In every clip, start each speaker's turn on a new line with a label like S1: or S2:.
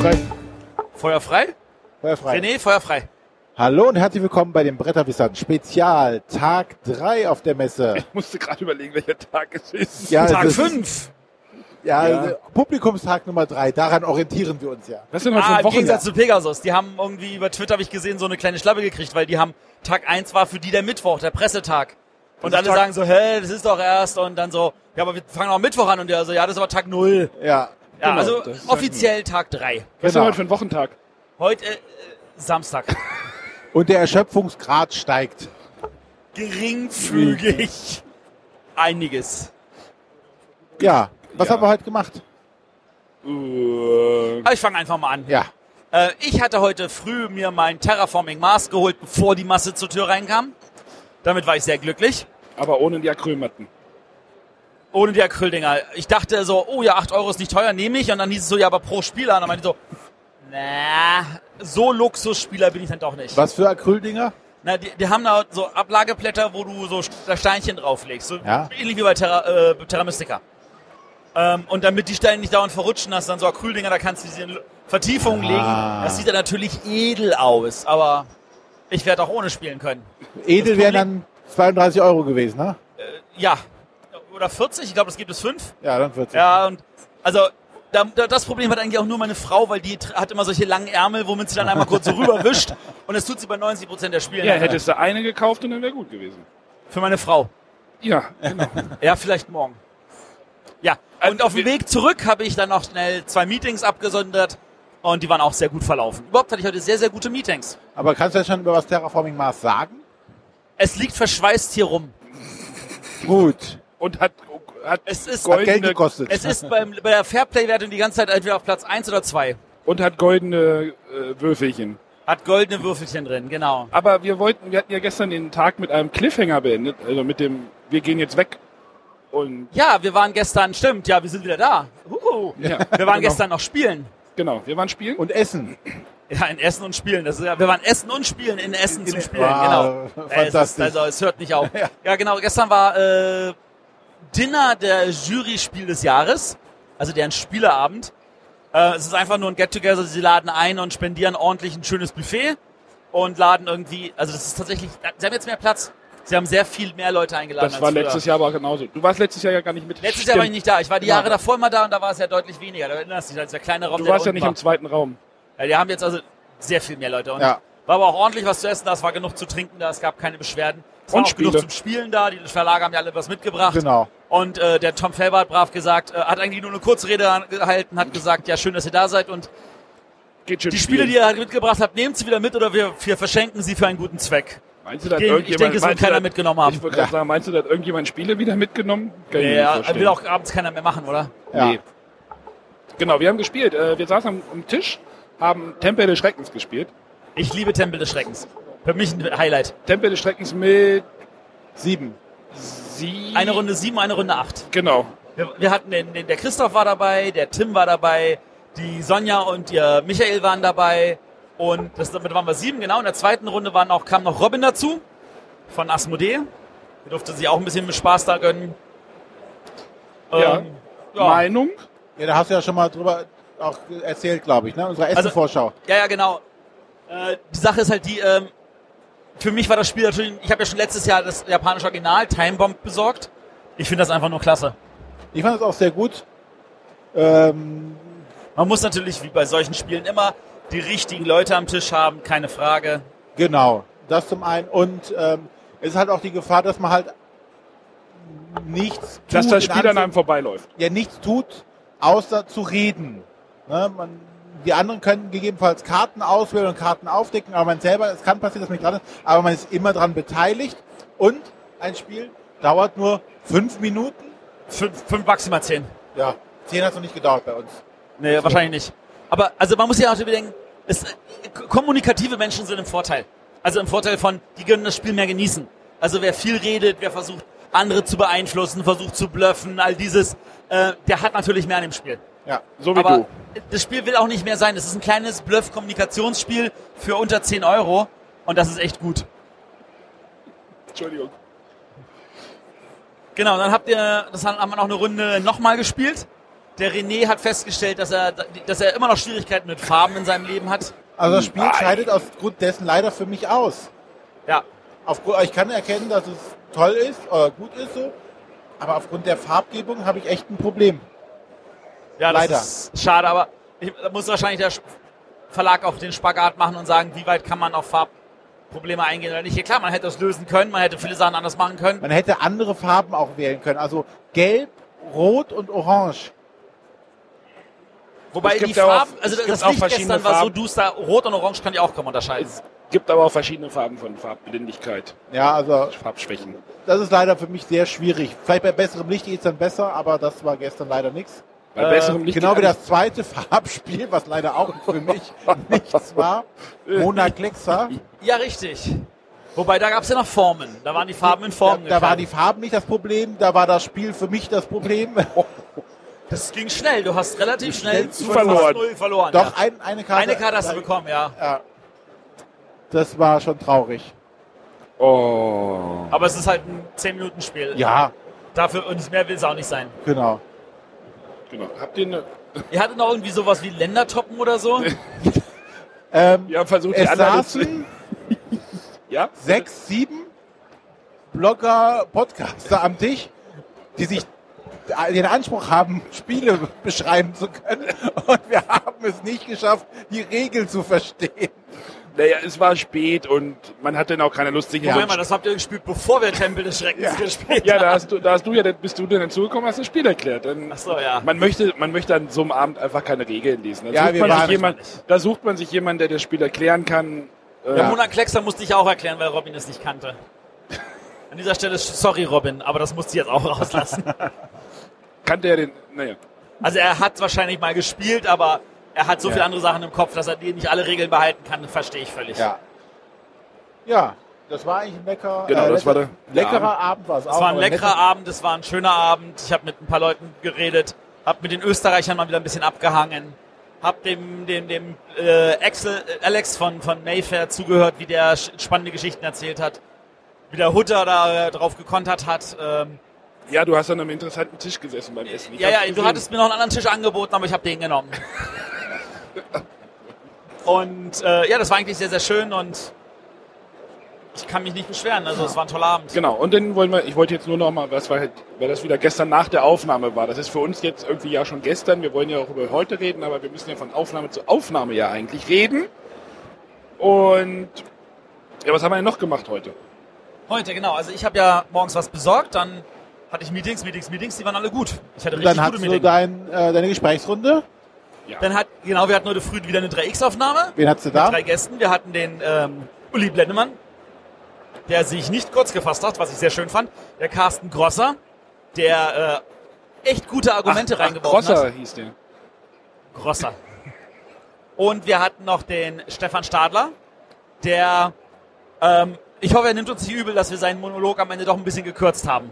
S1: Feuer frei.
S2: Feuer frei?
S3: Feuer frei.
S2: René, Feuer frei.
S3: Hallo und herzlich willkommen bei den Bretterwissern Spezial Tag 3 auf der Messe.
S1: Ich musste gerade überlegen, welcher Tag es ist.
S3: Ja,
S2: Tag
S3: es ist-
S2: 5.
S3: Ja,
S1: Ja.
S3: also Publikumstag Nummer 3, daran orientieren wir uns ja.
S1: Was heute
S2: Ah, im? Gegensatz zu Pegasus. Die haben irgendwie über Twitter, habe ich gesehen, so eine kleine Schlappe gekriegt, weil die haben, Tag 1 war für die der Mittwoch, der Pressetag. Und
S1: ist
S2: alle
S1: Tag-
S2: sagen so, hä, das ist doch erst. Und dann so, ja, aber wir fangen auch Mittwoch an. Und der so, ja, das ist aber Tag 0.
S3: Ja,
S2: Ja,
S1: Genau,
S2: also
S1: ist
S2: offiziell Tag 3.
S1: Was ist denn
S3: genau.
S1: heute für ein Wochentag?
S2: Heute äh, Samstag.
S3: Und der Erschöpfungsgrad steigt.
S2: Geringfügig. Einiges.
S3: Ja, was
S1: Ja.
S3: haben wir heute gemacht?
S2: Aber ich fange einfach mal an.
S3: Ja,
S2: Äh, ich hatte heute früh mir mein Terraforming Mars geholt, bevor die Masse zur Tür reinkam. Damit war ich sehr glücklich.
S1: aber ohne die Acrylmatten.
S2: Ohne die Acryldinger. Ich dachte so, oh ja, 8 Euro ist nicht teuer, nehme ich. Und dann hieß es so, ja, aber pro Spieler. Und dann meinte ich so, na, so Luxusspieler bin ich dann doch nicht.
S3: was für Acryldinger?
S2: Na, die, die haben da so Ablageplätter, wo du so Steinchen drauflegst. So
S3: Ja.
S2: ähnlich wie bei Terra, äh, Terra Mystica. Ähm, und damit die Steine nicht dauernd verrutschen, hast du dann so Acryldinger, da kannst du diese Vertiefungen
S3: Ah.
S2: legen. Das sieht dann natürlich edel aus, aber ich werde auch ohne spielen können.
S3: Edel wären dann 32 Euro gewesen, ne?
S2: Ja. Oder 40, ich glaube, es gibt es fünf.
S3: Ja, dann 40.
S2: Ja, und also da, da, das Problem hat eigentlich auch nur meine Frau, weil die hat immer solche langen Ärmel, womit sie dann einmal kurz so rüberwischt. Und das tut sie bei 90 Prozent der Spiele.
S1: Ja, hättest du eine gekauft und dann wäre gut gewesen.
S2: Für meine Frau.
S1: Ja, genau.
S2: Ja, vielleicht morgen. Ja, und auf dem Weg zurück habe ich dann noch schnell zwei Meetings abgesondert und die waren auch sehr gut verlaufen. Überhaupt hatte ich heute sehr, sehr gute Meetings.
S3: Aber kannst du jetzt schon über was Terraforming Mars sagen?
S2: Es liegt verschweißt hier rum.
S3: Gut.
S1: Und hat, hat,
S2: Es ist,
S3: Hat Geld
S1: goldene,
S3: gekostet.
S2: es ist beim, bei der Fairplay-Wertung die ganze Zeit entweder auf Platz 1 oder 2.
S1: und hat goldene äh, Würfelchen.
S2: Hat goldene Würfelchen drin, genau.
S1: Aber wir wollten, wir hatten ja gestern den Tag mit einem Cliffhanger beendet, also mit dem, wir gehen jetzt weg. Und
S2: Ja, wir waren gestern, stimmt, ja, wir sind wieder da. Uh,
S1: ja,
S2: wir waren
S1: genau,
S2: gestern noch spielen.
S1: Genau, wir waren spielen.
S3: Und Essen.
S2: Ja, in Essen und Spielen. Das ist ja, wir waren Essen und Spielen in Essen zum Spielen.
S3: Wow,
S2: genau. Es ist,
S3: fantastisch.
S2: also es hört nicht auf. ja. genau. Gestern war äh, Dinner der Jury-Spiel des Jahres, also deren Spieleabend. Äh, es ist einfach nur ein Get-Together. Sie laden ein und spendieren ordentlich ein schönes Buffet und laden irgendwie. Also das ist tatsächlich. Sie haben jetzt mehr Platz. Sie haben sehr viel mehr Leute eingeladen.
S1: Das war
S2: früher.
S1: letztes Jahr aber genauso. Du warst letztes Jahr ja gar nicht mit.
S2: Letztes Jahr war ich
S1: Stimmt.
S2: nicht da. Ich war die
S1: Genau.
S2: Jahre davor immer da und da war es ja deutlich weniger. Da erinnerst du dich, als der kleine Raum.
S1: Du warst ja nicht
S2: unten
S1: im zweiten Raum.
S2: ja, die haben jetzt also sehr viel mehr Leute. Und
S3: Ja.
S2: War aber auch ordentlich was zu essen da, es war genug zu trinken da, es gab keine Beschwerden. Es
S1: Und
S2: auch genug zum Spielen da, die Verlage haben ja alle was mitgebracht.
S3: Genau.
S2: Und äh, der Tom Felber hat brav gesagt, äh, hat eigentlich nur eine Kurzrede gehalten, hat gesagt, ja schön, dass ihr da seid und die Spiele,
S1: spielen.
S2: die ihr halt mitgebracht habt, nehmt sie wieder mit oder wir, wir verschenken sie für einen guten Zweck.
S1: Meinst du, dass
S2: Ich
S1: irgendjemand,
S2: denke, es wird keiner
S1: dass-
S2: mitgenommen haben.
S1: Ich wollte gerade sagen, meinst du, dass irgendjemand Spiele wieder mitgenommen? Kann ich
S2: Ja,
S1: vorstellen.
S2: will auch abends keiner mehr machen, oder?
S3: Ja.
S1: Nee. Genau, wir haben gespielt. Äh, Wir saßen am Tisch, haben Tempel des Schreckens gespielt.
S2: Ich liebe Tempel des Schreckens. Für mich ein Highlight.
S1: Tempel des Schreckens mit
S3: Sieben.
S1: sie.
S2: Eine Runde sieben, eine Runde acht.
S1: Genau.
S2: Wir, wir hatten den, den, der Christoph war dabei, der Tim war dabei, die Sonja und ihr Michael waren dabei und das, damit waren wir sieben, genau. In der zweiten Runde waren auch, kam noch Robin dazu von Asmodee. Die durfte sich auch ein bisschen mit Spaß da gönnen.
S1: Ja.
S2: Ähm, ja.
S1: Meinung?
S3: Ja, da hast du ja schon mal drüber auch erzählt, glaube ich, ne? Unsere
S2: Also-
S3: Essen-Vorschau.
S2: ja, ja, genau. Äh, die Sache ist halt die, ähm, für mich war das Spiel natürlich, ich habe ja schon letztes Jahr das japanische Original Time Bomb besorgt. Ich finde das einfach nur klasse.
S3: Ich fand es auch sehr gut. Ähm,
S2: Man muss natürlich, wie bei solchen Spielen immer, die richtigen Leute am Tisch haben, keine Frage.
S3: genau, das zum einen. Und ähm, es ist halt auch die Gefahr, dass man halt nichts tut.
S1: Dass das Spiel an einem vorbeiläuft.
S3: ja nichts tut, außer zu reden. Ne? Man, die anderen können gegebenenfalls Karten auswählen und Karten aufdecken, aber man selber, es kann passieren, dass man nicht dran ist, aber man ist immer dran beteiligt. Und ein Spiel dauert nur fünf Minuten.
S2: Fünf, fünf maximal zehn.
S3: Ja, zehn hat es noch nicht gedauert bei uns.
S2: Nee, wahrscheinlich nicht. Aber also man muss ja auch bedenken, es, kommunikative Menschen sind im Vorteil. Also im Vorteil von, die können das Spiel mehr genießen. Also wer viel redet, wer versucht, andere zu beeinflussen, versucht zu bluffen, all dieses, äh, der hat natürlich mehr an dem Spiel.
S3: Ja,
S1: So wie
S2: Aber
S1: du.
S2: das Spiel will auch nicht mehr sein. Es ist ein kleines Bluff-Kommunikationsspiel für unter 10 Euro und das ist echt gut.
S1: Entschuldigung.
S2: Genau, dann habt ihr, das haben wir noch eine Runde nochmal gespielt. Der René hat festgestellt, dass er, dass er immer noch Schwierigkeiten mit Farben in seinem Leben hat.
S3: Also das Spiel scheidet aufgrund dessen leider für mich aus.
S2: Ja.
S3: Aufgrund, ich kann erkennen, dass es toll ist oder gut ist so, aber aufgrund der Farbgebung habe ich echt ein Problem.
S2: Ja, das
S3: Leider.
S2: ist schade, aber ich, da muss wahrscheinlich der Verlag auch den Spagat machen und sagen, wie weit kann man auf Farbprobleme eingehen oder nicht. Ja, klar, man hätte das lösen können, man hätte viele Sachen anders machen können.
S3: Man hätte andere Farben auch wählen können. Also gelb, rot und orange.
S2: Wobei die
S1: ja auch-
S2: Farben, also das Licht
S1: verschiedene
S2: gestern war so
S1: Farben.
S2: duster, rot und orange kann ich auch kaum unterscheiden.
S1: Es gibt aber auch verschiedene Farben von Farbblindigkeit,
S3: Ja, also
S1: Farbschwächen.
S3: das ist leider für mich sehr schwierig. Vielleicht bei besserem Licht geht es dann besser, aber das war gestern leider nichts.
S1: Bei
S2: Äh,
S1: besserem Licht
S3: Genau wie das zweite Farbspiel, was leider auch für mich nichts war. Mona Klexa.
S2: Ja, richtig. Wobei, da gab es ja noch Formen. Da waren die Farben in Formen
S3: Da, da waren die Farben nicht das Problem, da war das Spiel für mich das Problem.
S2: Das ging schnell. Du hast relativ schnell zu
S1: verloren.
S2: 0 verloren.
S3: Doch,
S2: ja.
S3: ein, eine Karte.
S2: Eine Karte hast du bekommen, ja.
S3: Ja. Das war schon traurig.
S1: Oh.
S2: Aber es ist halt ein 10-Minuten-Spiel.
S3: Ja,
S2: Dafür und mehr will es auch nicht sein.
S3: genau.
S1: Genau. Habt ihr eine,
S2: Ihr hattet noch irgendwie sowas wie Ländertoppen oder so?
S3: Ähm,
S1: wir haben versucht, die
S3: es
S1: anderen zu,
S3: saßen
S1: ja?
S3: sechs, sieben Blogger, Podcaster am Tisch, die sich den Anspruch haben, Spiele beschreiben zu können. Und wir haben es nicht geschafft, die Regeln zu verstehen.
S1: Naja, es war spät und man hatte dann auch keine Lust, sich
S2: Moment
S1: ein
S2: mal, das habt ihr gespielt, bevor wir Tempel des Schreckens gespielt
S1: Ja,
S2: haben.
S1: da hast du, da hast du ja, bist du dann dazugekommen, hast das Spiel erklärt. Dann,
S2: Ach so, ja.
S1: Man möchte, man möchte an so einem Abend einfach keine Regeln lesen. Da,
S3: Ja,
S1: sucht,
S3: wir
S1: man
S3: waren-
S1: sich jemand, da sucht man sich jemanden, der das Spiel erklären kann. Äh,
S2: Ja. Mona Kleckser musste ich auch erklären, weil Robin es nicht kannte. An dieser Stelle, sorry Robin, aber das musste ich jetzt auch rauslassen.
S1: Kannte er den, naja.
S2: Also er hat wahrscheinlich mal gespielt, aber er hat so
S3: Ja.
S2: viele andere Sachen im Kopf, dass er die nicht alle Regeln behalten kann, verstehe ich völlig.
S3: Ja. Ja, das war eigentlich ein lecker,
S1: Genau, das
S3: lecker,
S1: war der- der
S3: leckerer Abend war es auch.
S2: Es war ein leckerer
S3: netter-
S2: Abend, es war ein schöner Abend. Ich habe mit ein paar Leuten geredet, habe mit den Österreichern mal wieder ein bisschen abgehangen, habe dem, dem, dem äh, Axel, äh, Alex von, von Mayfair zugehört, wie der spannende Geschichten erzählt hat, wie der Hutter da äh, drauf gekontert hat. Ähm,
S1: Ja, du hast an einem interessanten Tisch gesessen beim Essen. Ich
S2: ja, ja, du
S1: gesehen.
S2: hattest mir noch einen anderen Tisch angeboten, aber ich habe den genommen. Und äh, ja, das war eigentlich sehr, sehr schön und ich kann mich nicht beschweren. Also es war ein toller Abend.
S1: Genau, und dann wollen wir, ich wollte jetzt nur noch mal, was war halt, weil das wieder gestern nach der Aufnahme war. Das ist für uns jetzt irgendwie ja schon gestern. Wir wollen ja auch über heute reden, aber wir müssen ja von Aufnahme zu Aufnahme ja eigentlich reden. Und ja, was haben wir denn noch gemacht heute?
S2: Heute, genau. Also ich habe ja morgens was besorgt, dann hatte ich Meetings, Meetings, Meetings, die waren alle gut. Ich hatte
S3: Und
S2: richtig
S3: dann
S2: gute
S3: hattest du dein, äh, deine Gesprächsrunde.
S2: Dann hat, genau, wir hatten heute früh wieder eine 3X-Aufnahme
S3: Wen hattest du
S2: mit
S3: da?
S2: drei Gästen. Wir hatten den ähm, Uli Blendemann, der sich nicht kurz gefasst hat, was ich sehr schön fand. Der Carsten Grosser, der äh, echt gute Argumente reingeworfen
S1: Crosser
S2: hat.
S1: hieß der.
S2: Grosser. Und wir hatten noch den Stefan Stadler, der, ähm, ich hoffe, er nimmt uns nicht übel, dass wir seinen Monolog am Ende doch ein bisschen gekürzt haben.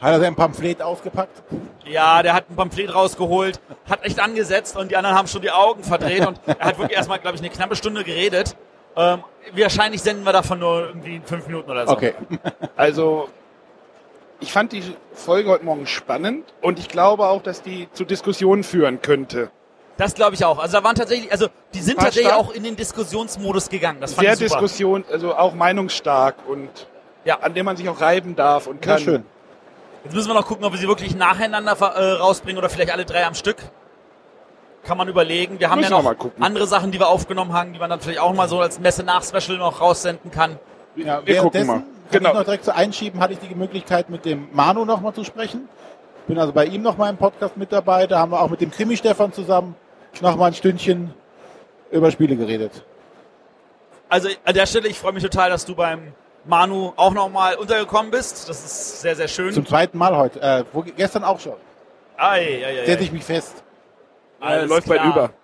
S3: Hat er sein Pamphlet ausgepackt?
S2: Ja, der hat ein Pamphlet rausgeholt, hat echt angesetzt und die anderen haben schon die Augen verdreht und er hat wirklich erstmal, glaube ich, eine knappe Stunde geredet. Ähm, wahrscheinlich senden wir davon nur irgendwie fünf Minuten oder so.
S3: Okay.
S1: Also, ich fand die Folge heute Morgen spannend und ich glaube auch, dass die zu Diskussionen führen könnte.
S2: Das glaube ich auch. Also da waren tatsächlich, also die sind
S1: War
S2: tatsächlich
S1: stark.
S2: auch in den Diskussionsmodus gegangen. Das fand
S1: Sehr
S2: ich super.
S1: Diskussion, also auch meinungsstark und
S2: Ja.
S1: an dem man sich auch reiben darf und kann.
S3: Sehr schön.
S2: Jetzt müssen wir noch gucken, ob wir sie wirklich nacheinander äh, rausbringen oder vielleicht alle drei am Stück. Kann man überlegen. Wir haben
S1: Müssen
S2: ja noch andere Sachen, die wir aufgenommen haben, die man dann vielleicht auch mal so als Messe-Nach-Special noch raussenden kann.
S3: Ja,
S1: Wir gucken mal.
S3: kann
S1: Genau.
S3: ich noch direkt zu einschieben, hatte ich die Möglichkeit, mit dem Manu nochmal zu sprechen. Bin also bei ihm nochmal im Podcast mit dabei. Da haben wir auch mit dem Krimi-Stefan zusammen nochmal ein Stündchen über Spiele geredet.
S2: Also an der Stelle, ich freue mich total, dass du beim Manu auch nochmal untergekommen bist. Das ist sehr, sehr schön.
S3: Zum zweiten Mal heute. Äh, wo, gestern auch schon.
S2: Ei, ei, ei,
S3: Setze
S2: ei.
S3: ich mich fest.
S1: Äh,
S2: Alles
S1: läuft bald über.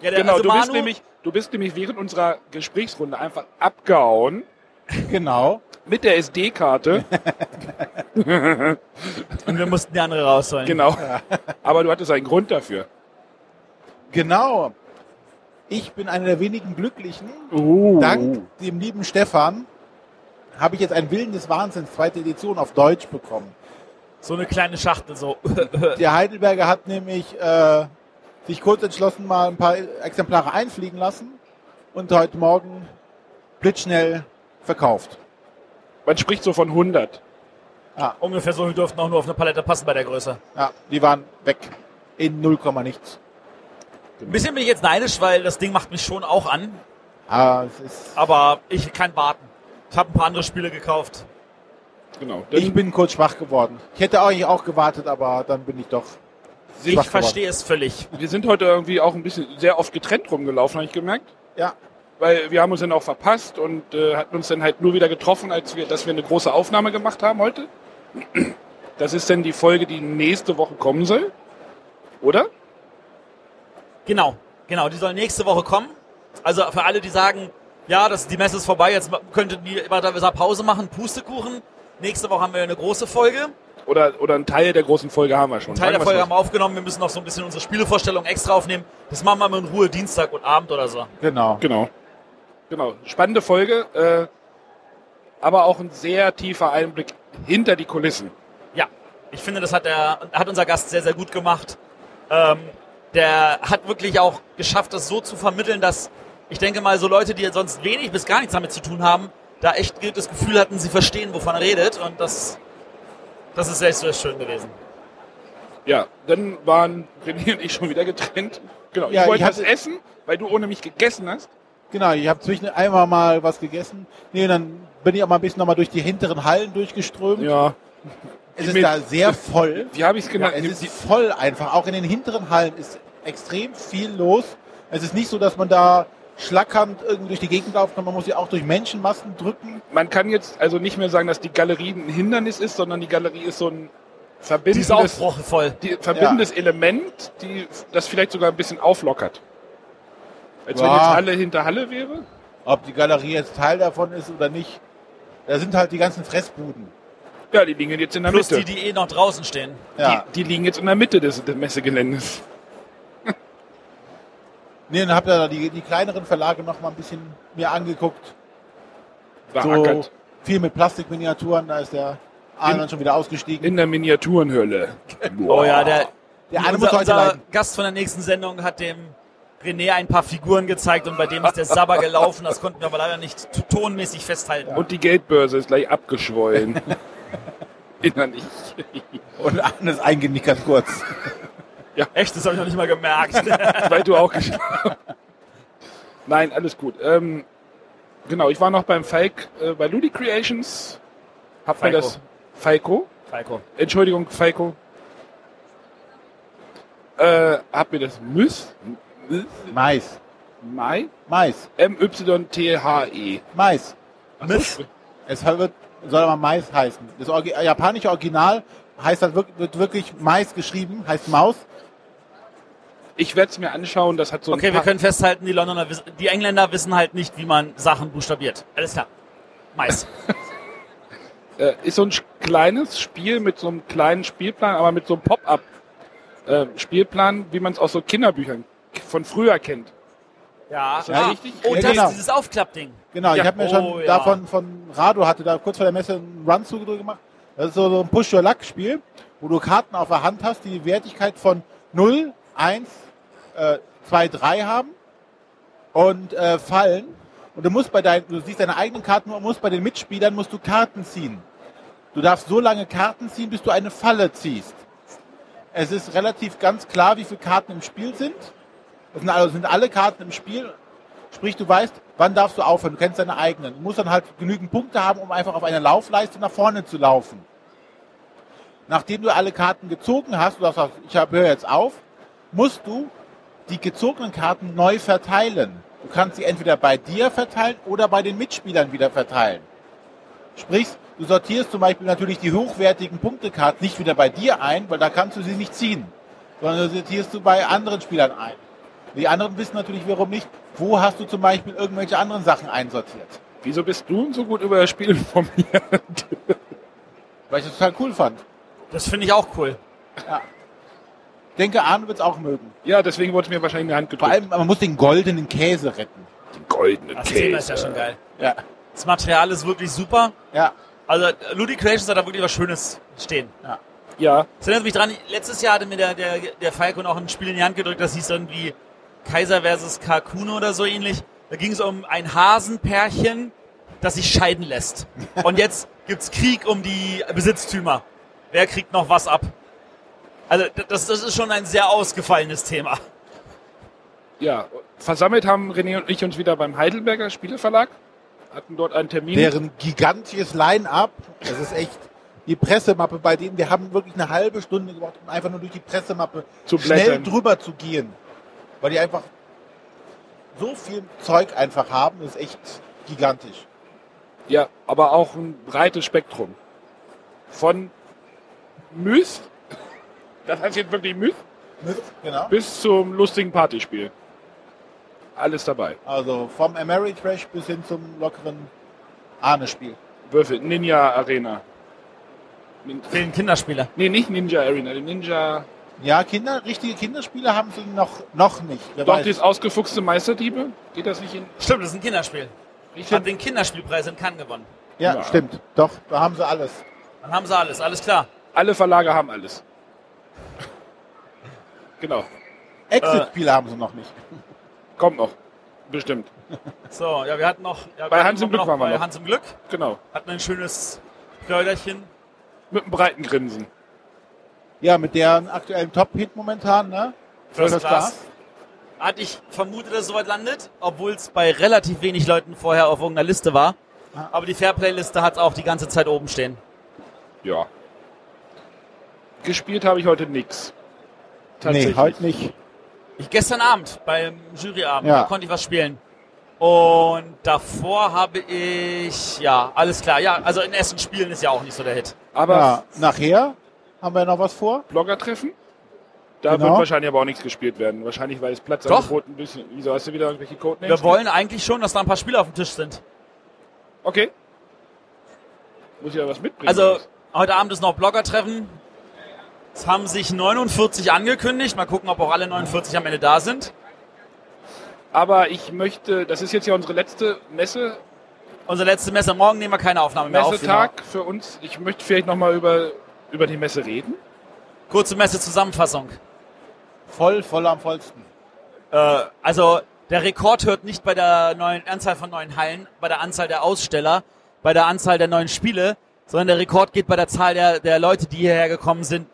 S2: Ja, der,
S1: Genau,
S2: also
S1: du
S2: Manu,
S1: bist nämlich, du bist nämlich während unserer Gesprächsrunde einfach abgehauen
S3: Genau.
S1: mit der SD-Karte.
S2: und wir mussten die andere rausholen.
S1: genau. Aber du hattest einen Grund dafür.
S3: Genau. Ich bin einer der wenigen Glücklichen.
S1: Uh.
S3: Dank dem lieben Stefan habe ich jetzt ein Willen des Wahnsinns, zweite Edition auf Deutsch bekommen.
S2: So eine kleine Schachtel, so.
S3: Der Heidelberger hat nämlich äh, sich kurz entschlossen, mal ein paar Exemplare einfliegen lassen und heute Morgen blitzschnell verkauft.
S1: Man spricht so von 100.
S2: Ungefähr so viel dürften auch nur auf eine Palette passen bei der Größe.
S3: Ja, die waren weg. In 0, nichts.
S2: Ein bisschen bin ich jetzt neidisch, weil das Ding macht mich schon auch an.
S3: Ah, es ist,
S2: Aber ich kann warten. Ich habe ein paar andere Spiele gekauft.
S1: Genau.
S3: ich bin kurz schwach geworden. Ich hätte eigentlich auch gewartet, aber dann bin ich doch
S2: Ich
S3: schwach geworden.
S2: verstehe es völlig.
S1: wir sind heute irgendwie auch ein bisschen sehr oft getrennt rumgelaufen, habe ich gemerkt.
S3: Ja,
S1: Weil wir haben uns dann auch verpasst und äh, hatten uns dann halt nur wieder getroffen, als wir, dass wir eine große Aufnahme gemacht haben heute. Das ist dann die Folge, die nächste Woche kommen soll. Oder?
S2: Genau, genau. Die soll nächste Woche kommen. Also für alle, die sagen, ja, das, die Messe ist vorbei, jetzt könnten die weiter Pause machen, Pustekuchen. Nächste Woche haben wir eine große Folge.
S1: Oder, oder ein Teil der großen Folge haben wir schon.
S2: Teil der
S1: Sagen
S2: Folge
S1: wir's
S2: haben wir aufgenommen. Wir müssen noch so ein bisschen unsere Spielevorstellung extra aufnehmen. Das machen wir mal in Ruhe Dienstag und Abend oder so.
S3: genau.
S1: Genau. Genau. Spannende Folge, äh, aber auch ein sehr tiefer Einblick hinter die Kulissen.
S2: Ja, ich finde, das hat, der, hat unser Gast sehr, sehr gut gemacht. Ähm, der hat wirklich auch geschafft, das so zu vermitteln, dass ich denke mal, so Leute, die sonst wenig bis gar nichts damit zu tun haben, da echt das Gefühl hatten, sie verstehen, wovon er redet. Und das, das ist sehr, sehr schön gewesen.
S1: Ja, dann waren René und ich schon wieder getrennt. Genau.
S3: Ja,
S1: ich wollte
S3: ich
S1: was essen, weil du ohne mich gegessen hast.
S3: Genau, ich habe zwischen einmal mal was gegessen. Nee, dann bin ich auch mal ein bisschen nochmal durch die hinteren Hallen durchgeströmt.
S1: Ja.
S3: es ist
S1: mit-
S3: da sehr voll.
S1: Wie habe ich es
S3: Ja,
S1: genannt?
S3: es
S1: Die-
S3: ist voll einfach. Auch in den hinteren Hallen ist extrem viel los. Es ist nicht so, dass man da schlackernd irgendwie durch die Gegend sondern man muss sich auch durch Menschenmassen drücken.
S1: man kann jetzt also nicht mehr sagen, dass die Galerie ein Hindernis ist, sondern die Galerie ist so ein
S2: Die ist
S1: verbindendes,
S2: aufbruchvoll.
S1: die, verbindendes Element, die das vielleicht sogar ein bisschen auflockert. Als wenn
S3: Ja.
S1: jetzt Halle hinter Halle wäre.
S3: Ob die Galerie jetzt Teil davon ist oder nicht. Da sind halt die ganzen Fressbuden.
S1: Ja, die liegen jetzt in der
S2: Plus
S1: Mitte.
S2: die, die eh noch draußen stehen.
S3: Ja.
S1: Die, die liegen jetzt in der Mitte des, des Messegeländes.
S3: Nee, dann habt ihr da die, die kleineren Verlage noch mal ein bisschen mir angeguckt. So
S1: Beackert.
S3: viel mit Plastikminiaturen, da ist der Arnold schon wieder ausgestiegen.
S1: In der Miniaturenhölle.
S2: Oh ja, der,
S3: der Arne muss
S2: unser,
S3: heute
S2: unser. Gast von der nächsten Sendung hat dem René ein paar Figuren gezeigt und bei dem ist der Sabber gelaufen. Das konnten wir aber leider nicht tonmäßig festhalten.
S1: Und die Geldbörse ist gleich abgeschwollen. Innerlich.
S3: Und Arne ist eingenickt kurz.
S2: Echt, das habe ich noch nicht mal gemerkt.
S1: Weil du auch geschlafen Nein, alles gut. Ähm, genau, ich war noch beim Falk, äh, bei Ludi Creations. Hab mir
S2: Falco.
S1: das. Falco.
S2: Falco.
S1: Entschuldigung, Falco. Äh, hab mir das. Mys
S3: Mais.
S1: Mai?
S3: Mais.
S1: M-Y-T-H-E.
S3: Mais.
S2: Mys?
S3: Es wird, soll aber Mais heißen. Das Orgi japanische Original heißt halt wirklich, wird wirklich Mais geschrieben, heißt Maus.
S1: Ich werde es mir anschauen, das hat so ein
S2: Okay, wir können festhalten, die Londoner, wissen- die Engländer wissen halt nicht, wie man Sachen buchstabiert. Alles klar. Mais.
S1: äh, ist so ein kleines Spiel mit so einem kleinen Spielplan, aber mit so einem Pop-up äh, Spielplan, wie man es aus so Kinderbüchern von früher kennt.
S2: Ja,
S1: Ist das
S2: ah,
S1: richtig?
S2: Oh,
S3: Ja,
S2: das
S3: genau.
S2: ist dieses Aufklappding.
S3: Genau,
S1: Ja,
S3: ich habe mir
S2: oh,
S3: schon
S2: ja.
S3: davon von Rado hatte da kurz vor der Messe einen Run zu gemacht. Das ist so so ein Push-Your-Luck-Spiel, wo du Karten auf der Hand hast, die die Wertigkeit von 0, 1, äh, 2, 3 haben und äh, fallen. Und du musst bei deinen, du siehst deine eigenen Karten und musst bei den Mitspielern musst du Karten ziehen. Du darfst so lange Karten ziehen, bis du eine Falle ziehst. Es ist relativ ganz klar, wie viele Karten im Spiel sind. Es sind, also sind alle Karten im Spiel. Sprich, du weißt, wann darfst du aufhören. Du kennst deine eigenen. Du musst dann halt genügend Punkte haben, um einfach auf einer Laufleiste nach vorne zu laufen. Nachdem du alle Karten gezogen hast, du sagen, ich höre jetzt auf, musst du die gezogenen Karten neu verteilen. Du kannst sie entweder bei dir verteilen oder bei den Mitspielern wieder verteilen. Sprich, du sortierst zum Beispiel natürlich die hochwertigen Punktekarten nicht wieder bei dir ein, weil da kannst du sie nicht ziehen, sondern sortierst du bei anderen Spielern ein. Die anderen wissen natürlich wiederum nicht, wo hast du zum Beispiel irgendwelche anderen Sachen einsortiert.
S1: Wieso bist du so gut über das Spiel informiert?
S3: Weil ich das total cool fand.
S2: Das finde ich auch cool.
S3: Ich denke, Arne wird es auch mögen.
S1: ja, deswegen wurde es mir wahrscheinlich in die Hand
S3: Vor
S1: gedrückt.
S3: allem, man muss den goldenen Käse retten.
S1: Den goldenen
S2: Das
S1: Käse.
S2: Thema ist ja schon geil.
S3: Ja,
S2: Das Material ist wirklich super.
S3: ja.
S2: Also Ludi Creations hat da wirklich was Schönes stehen.
S1: Ja,
S2: Das erinnert mich dran, letztes Jahr hatte mir der, der, der Falco noch ein Spiel in die Hand gedrückt, das hieß irgendwie Kaiser versus Kalkun oder so ähnlich. Da ging es um ein Hasenpärchen, das sich scheiden lässt. Und jetzt gibt's Krieg um die Besitztümer. Wer kriegt noch was ab? Also das, das ist schon ein sehr ausgefallenes Thema.
S1: ja. Versammelt haben René und ich uns wieder beim Heidelberger Spieleverlag. Hatten dort einen Termin.
S3: Deren gigantisches Line-up, das ist echt die Pressemappe, bei denen wir haben wirklich eine halbe Stunde gebraucht, um einfach nur durch die Pressemappe
S1: Zu
S3: schnell drüber zu gehen. Weil die einfach so viel Zeug einfach haben, das ist echt gigantisch.
S1: Ja, aber auch ein breites Spektrum. Von Myth, das heißt jetzt wirklich Myth,
S3: Genau.
S1: bis zum lustigen Partyspiel. Alles dabei.
S3: Also vom Ameritrash bis hin zum lockeren Ahne-Spiel.
S1: Würfel, Ninja Arena. Nin
S2: Fehlen Kinderspiele.
S1: nee, nicht Ninja Arena, die Ninja.
S3: Ja, Kinder, richtige Kinderspiele haben sie noch, noch nicht. Wer
S1: Doch,
S3: weiß.
S1: dieses ausgefuchste Meisterdiebe. Geht das nicht in.
S2: Stimmt, das ist ein Kinderspiel.
S1: Richtig?
S2: Hat den Kinderspielpreis in Cannes gewonnen.
S3: ja,
S1: Ja.
S3: stimmt. Doch, da haben sie alles.
S2: Dann haben sie alles, alles klar.
S1: Alle Verlage haben alles. Genau.
S3: Exit-Spiele haben sie noch nicht.
S1: Kommt noch. Bestimmt.
S2: So, ja, wir hatten noch. Ja,
S1: Bei Hans im Glück waren wir
S2: bei
S1: noch.
S2: Hans im Glück.
S1: Genau.
S2: Hatten ein schönes Kräuterchen.
S1: Mit einem breiten Grinsen.
S3: Ja, mit deren aktuellen Top-Hit momentan, ne?
S2: First Class. Hatte ich vermutet, dass es soweit landet, obwohl es bei relativ wenig Leuten vorher auf irgendeiner Liste war.
S3: Ah.
S2: Aber die Fairplay-Liste hat es auch die ganze Zeit oben stehen.
S1: Ja. Gespielt habe ich heute nix.
S3: Nee, heute nicht.
S2: Ich gestern Abend beim Juryabend,
S3: Ja.
S2: da konnte ich was spielen. Und davor habe ich, ja, alles klar. Ja, also in Essen spielen ist ja auch nicht so der Hit.
S1: Aber
S3: Ja, nachher haben wir noch was vor.
S1: Blogger-Treffen? Da
S3: Genau.
S1: wird wahrscheinlich aber auch nichts gespielt werden. Wahrscheinlich, weil es Platz
S2: Doch.
S1: ein bisschen. Wieso hast du wieder irgendwelche Codenames?
S2: Wir wollen eigentlich schon, dass da ein paar Spiele auf dem Tisch sind.
S1: Okay. Muss ich ja was mitbringen.
S2: Also heute Abend ist noch Blogger-Treffen. Es haben sich 49 angekündigt. Mal gucken, ob auch alle 49 am Ende da sind.
S1: Aber ich möchte, das ist jetzt ja unsere letzte Messe,
S2: Unsere letzte Messe. Morgen nehmen wir keine Aufnahme mehr auf.
S1: Messetag für uns. Ich möchte vielleicht nochmal über, über die Messe reden.
S2: Kurze Messe-Zusammenfassung.
S3: Voll, voll am vollsten.
S2: Äh, also der Rekord hört nicht bei der neuen Anzahl von neuen Hallen, bei der Anzahl der Aussteller, bei der Anzahl der neuen Spiele, sondern der Rekord geht bei der Zahl der, der Leute, die hierher gekommen sind,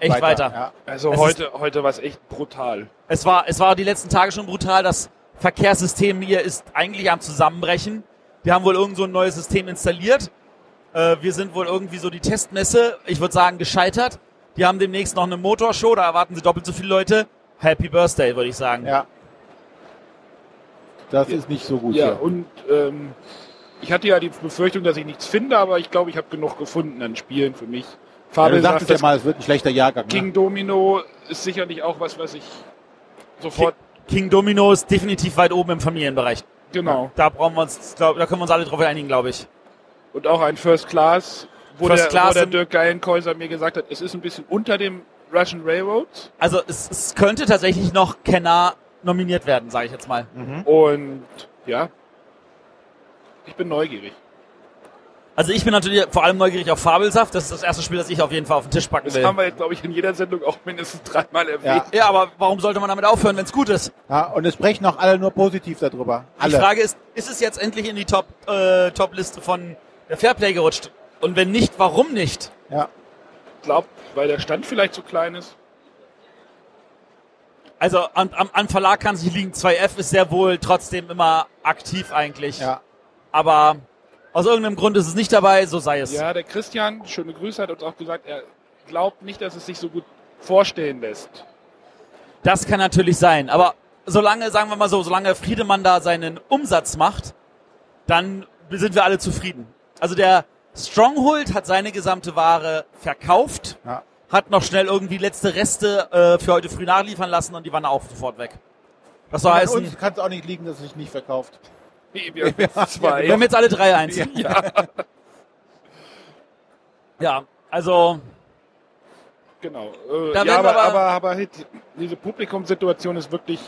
S2: echt weiter.
S3: Ja.
S1: Also
S2: Es
S1: heute, heute war es echt brutal.
S2: Es war, es war die letzten Tage schon brutal. Das Verkehrssystem hier ist eigentlich am Zusammenbrechen. Die haben wohl irgend so ein neues System installiert. Äh, wir sind wohl irgendwie so die Testmesse, ich würde sagen, gescheitert. Die haben demnächst noch eine Motorshow, da erwarten sie doppelt so viele Leute. Happy Birthday, würde ich sagen.
S3: ja. Das ist nicht so gut
S1: Ja,
S3: hier.
S1: und ähm, ich hatte ja die Befürchtung, dass ich nichts finde, aber ich glaube, ich habe genug gefunden an Spielen für mich.
S3: Ja, du
S1: Fabel
S3: sagtest
S1: sagt,
S3: ja
S1: das
S3: mal, es wird ein schlechter Jahrgang.
S1: King
S3: Ne?
S1: Domino ist sicherlich auch was, was ich sofort,
S2: King Domino ist definitiv weit oben im Familienbereich.
S1: genau.
S2: Da brauchen wir uns, glaub, da können wir uns alle drauf einigen, glaube ich.
S1: Und auch ein First Class, wo,
S2: First
S1: der,
S2: Class
S1: wo der Dirk Geilenkäuser mir gesagt hat, es ist ein bisschen unter dem Russian Railroad.
S2: Also es, es könnte tatsächlich noch Kenner nominiert werden, sage ich jetzt mal.
S1: Und ja, ich bin neugierig.
S2: Also ich bin natürlich vor allem neugierig auf Fabelsaft. Das ist das erste Spiel, das ich auf jeden Fall auf den Tisch packen
S1: Das
S2: will.
S1: haben wir jetzt, glaube ich, in jeder Sendung auch mindestens dreimal erwähnt.
S2: Ja, aber warum sollte man damit aufhören, wenn es gut ist?
S3: Ja, und es sprechen auch alle nur positiv darüber.
S2: Die
S3: Alle.
S2: Frage ist, ist es jetzt endlich in die Top, äh, Top-Liste von der Fairplay gerutscht? Und wenn nicht, warum nicht?
S3: Ja.
S1: Ich glaube, weil der Stand vielleicht zu klein ist.
S2: Also an, am, am Verlag kann sich liegen. 2F ist sehr wohl trotzdem immer aktiv eigentlich.
S3: ja.
S2: Aber aus irgendeinem Grund ist es nicht dabei, so sei es.
S1: Ja, der Christian, schöne Grüße, hat uns auch gesagt, er glaubt nicht, dass es sich so gut vorstellen lässt.
S2: Das kann natürlich sein. Aber solange, sagen wir mal so, solange Friedemann da seinen Umsatz macht, dann sind wir alle zufrieden. Also der Stronghold hat seine gesamte Ware verkauft,
S3: Ja.
S2: hat noch schnell irgendwie letzte Reste äh, für heute früh nachliefern lassen und die waren auch sofort weg. Das soll
S3: An
S2: heißen,
S3: uns kann es auch nicht liegen, dass es sich nicht verkauft.
S1: Nee, wir haben jetzt zwei.
S2: wir haben jetzt alle drei eins. Ja,
S1: Ja,
S2: also
S1: genau. Äh, ja, aber, aber,
S2: aber-
S1: aber halt, diese Publikumssituation ist wirklich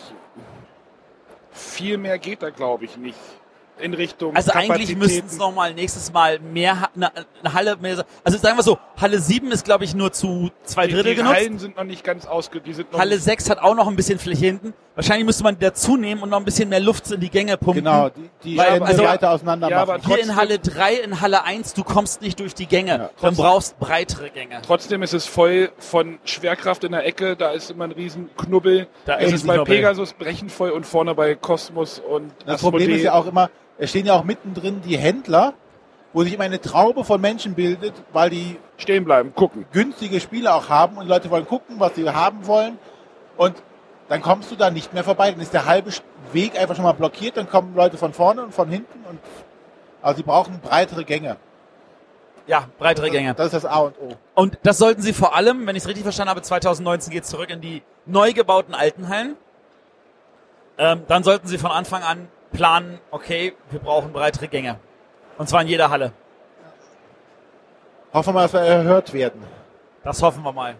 S1: viel mehr geht da, glaube ich, nicht. In Richtung
S2: Also eigentlich müssten es nochmal nächstes Mal mehr, eine, eine Halle mehr, also sagen wir so, Halle 7 ist glaube ich nur zu zwei
S1: die,
S2: Drittel
S1: die
S2: genutzt.
S1: Hallen sind noch nicht ganz ausge... Die sind noch
S2: Halle
S1: nicht,
S2: 6 hat auch noch ein bisschen Fläche hinten. Wahrscheinlich müsste man die dazu nehmen und noch ein bisschen mehr Luft in die Gänge pumpen.
S3: Genau, die, die
S2: Weil-
S3: Stände
S2: also-
S3: weiter auseinander
S1: Ja, aber
S3: machen.
S2: Hier in Halle 3, in Halle 1, du kommst nicht durch die Gänge.
S3: Ja,
S2: Dann
S1: trotzdem-
S2: brauchst breitere Gänge.
S1: Trotzdem ist es voll von Schwerkraft in der Ecke, da ist immer ein riesen Knubbel.
S2: Da
S1: es
S2: ist ein
S1: bei
S2: Knubbel.
S1: Pegasus brechend voll und vorne bei Cosmos und
S3: Das Problem
S1: Asmodee
S3: ist ja auch immer, es stehen ja auch mittendrin die Händler, wo sich immer eine Traube von Menschen bildet, weil die
S1: stehen bleiben, gucken.
S3: günstige Spiele auch haben und die Leute wollen gucken, was sie haben wollen. Und dann kommst du da nicht mehr vorbei. Dann ist der halbe Weg einfach schon mal blockiert. Dann kommen Leute von vorne und von hinten. Und also sie brauchen breitere Gänge.
S2: Ja, breitere Gänge.
S3: Das ist das A und O.
S2: Und das sollten sie vor allem, wenn ich es richtig verstanden habe, 2019 geht zurück in die neu gebauten Altenhallen. Ähm, dann sollten sie von Anfang an planen, okay, wir brauchen breitere Gänge. Und zwar in jeder Halle.
S3: Hoffen wir mal, dass wir erhört werden.
S2: Das hoffen wir mal.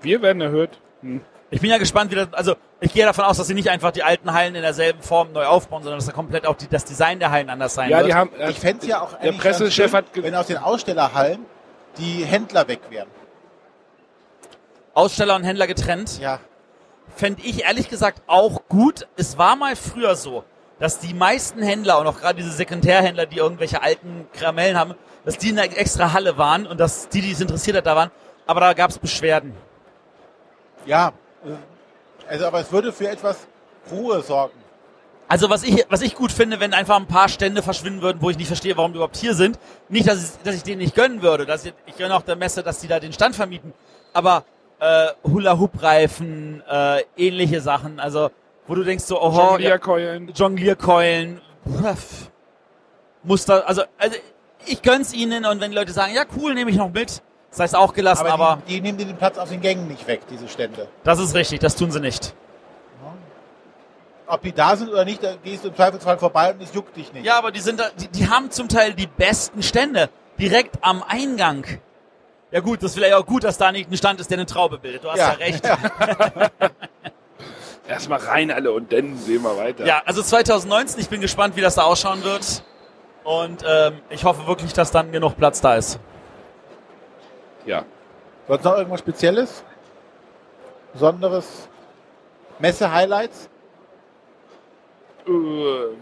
S1: Wir werden erhört. Hm.
S2: Ich bin ja gespannt, wie das, also ich gehe davon aus, dass sie nicht einfach die alten Hallen in derselben Form neu aufbauen, sondern dass da komplett auch die, das Design der Hallen anders sein
S1: Ja,
S2: wird.
S1: die haben.
S3: Ich fände es ja auch
S1: der Pressechef hat
S3: schön,
S1: ge-
S3: wenn aus den Ausstellerhallen die Händler weg wären.
S2: Aussteller und Händler getrennt.
S3: Ja.
S2: fände ich ehrlich gesagt auch gut. Es war mal früher so, dass die meisten Händler und auch gerade diese Sekundärhändler, die irgendwelche alten Karamellen haben, dass die in einer extra Halle waren und dass die, die es interessiert hat, da waren. Aber da gab es Beschwerden.
S3: Ja. Also, aber es würde für etwas Ruhe sorgen.
S2: Also was ich, was ich gut finde, wenn einfach ein paar Stände verschwinden würden, wo ich nicht verstehe, warum die überhaupt hier sind. Nicht, dass ich, dass ich denen nicht gönnen würde. Dass ich, ich gönne auch der Messe, dass die da den Stand vermieten. Aber äh, Hula-Hoop-Reifen, äh, ähnliche Sachen. Also wo du denkst so, oho, ja,
S1: Jonglierkeulen.
S2: Jonglierkeulen, Muster, also, also ich gönn's ihnen und wenn die Leute sagen, ja cool, nehme ich noch mit, das heißt auch gelassen, aber,
S3: Aber, die, die nehmen dir den Platz auf den Gängen nicht weg, diese Stände.
S2: das ist richtig, das tun sie nicht.
S3: Ob die da sind oder nicht, da gehst du im Zweifelsfall vorbei und es juckt dich nicht.
S2: Ja, aber die sind da, die, die haben zum Teil die besten Stände direkt am Eingang. Ja gut, das ist vielleicht auch gut, dass da nicht ein Stand ist, der eine Traube bildet. Du hast ja,
S3: Ja.
S2: recht.
S1: Erstmal rein alle und dann sehen wir weiter.
S2: Ja, also 2019, ich bin gespannt, wie das da ausschauen wird. Und ähm, ich hoffe wirklich, dass dann genug Platz da ist.
S1: ja.
S3: Sonst noch irgendwas Spezielles? Besonderes? Messe-Highlights?
S1: Äh,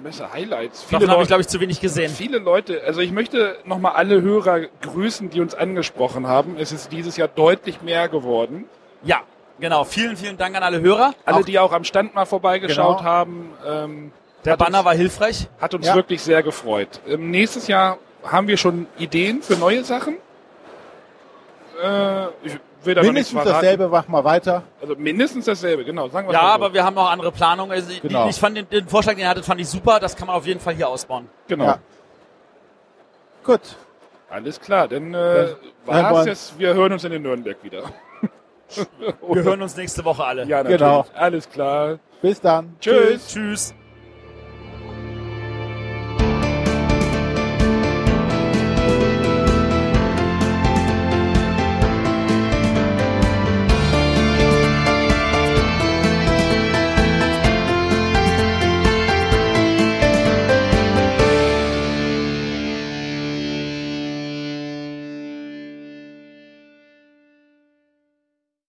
S1: Messe Highlights. Viele
S2: Davon habe ich,
S1: Leute,
S2: glaube ich, zu wenig gesehen.
S1: viele Leute, also ich möchte nochmal alle Hörer grüßen, die uns angesprochen haben. Es ist dieses Jahr deutlich mehr geworden.
S2: Ja, genau. Vielen, vielen Dank an alle Hörer.
S1: Alle,
S3: Auch-
S1: die auch am Stand mal vorbeigeschaut
S3: Genau.
S1: haben, ähm,
S2: Der Banner
S1: uns,
S2: war hilfreich.
S1: hat uns
S3: Ja.
S1: wirklich sehr gefreut. Ähm, nächstes Jahr haben wir schon Ideen für neue Sachen. Äh, ich will da
S3: Mindestens dasselbe, mach mal weiter.
S1: Also mindestens dasselbe, genau. Sagen wir
S2: Ja,
S1: so.
S2: aber wir haben noch andere Planungen. Also ich-
S3: Genau.
S2: ich fand den, den Vorschlag, den ihr hattet, fand ich super. Das kann man auf jeden Fall hier ausbauen.
S1: Genau.
S3: Ja. Gut.
S1: Alles klar, dann äh,
S3: Dann
S1: war's
S3: wir uns.
S1: jetzt. Wir hören uns in den Nürnberg wieder.
S2: Wir hören uns nächste Woche alle.
S1: Ja, natürlich.
S3: Genau.
S1: Alles klar.
S3: Bis dann.
S1: Tschüss.
S2: Tschüss.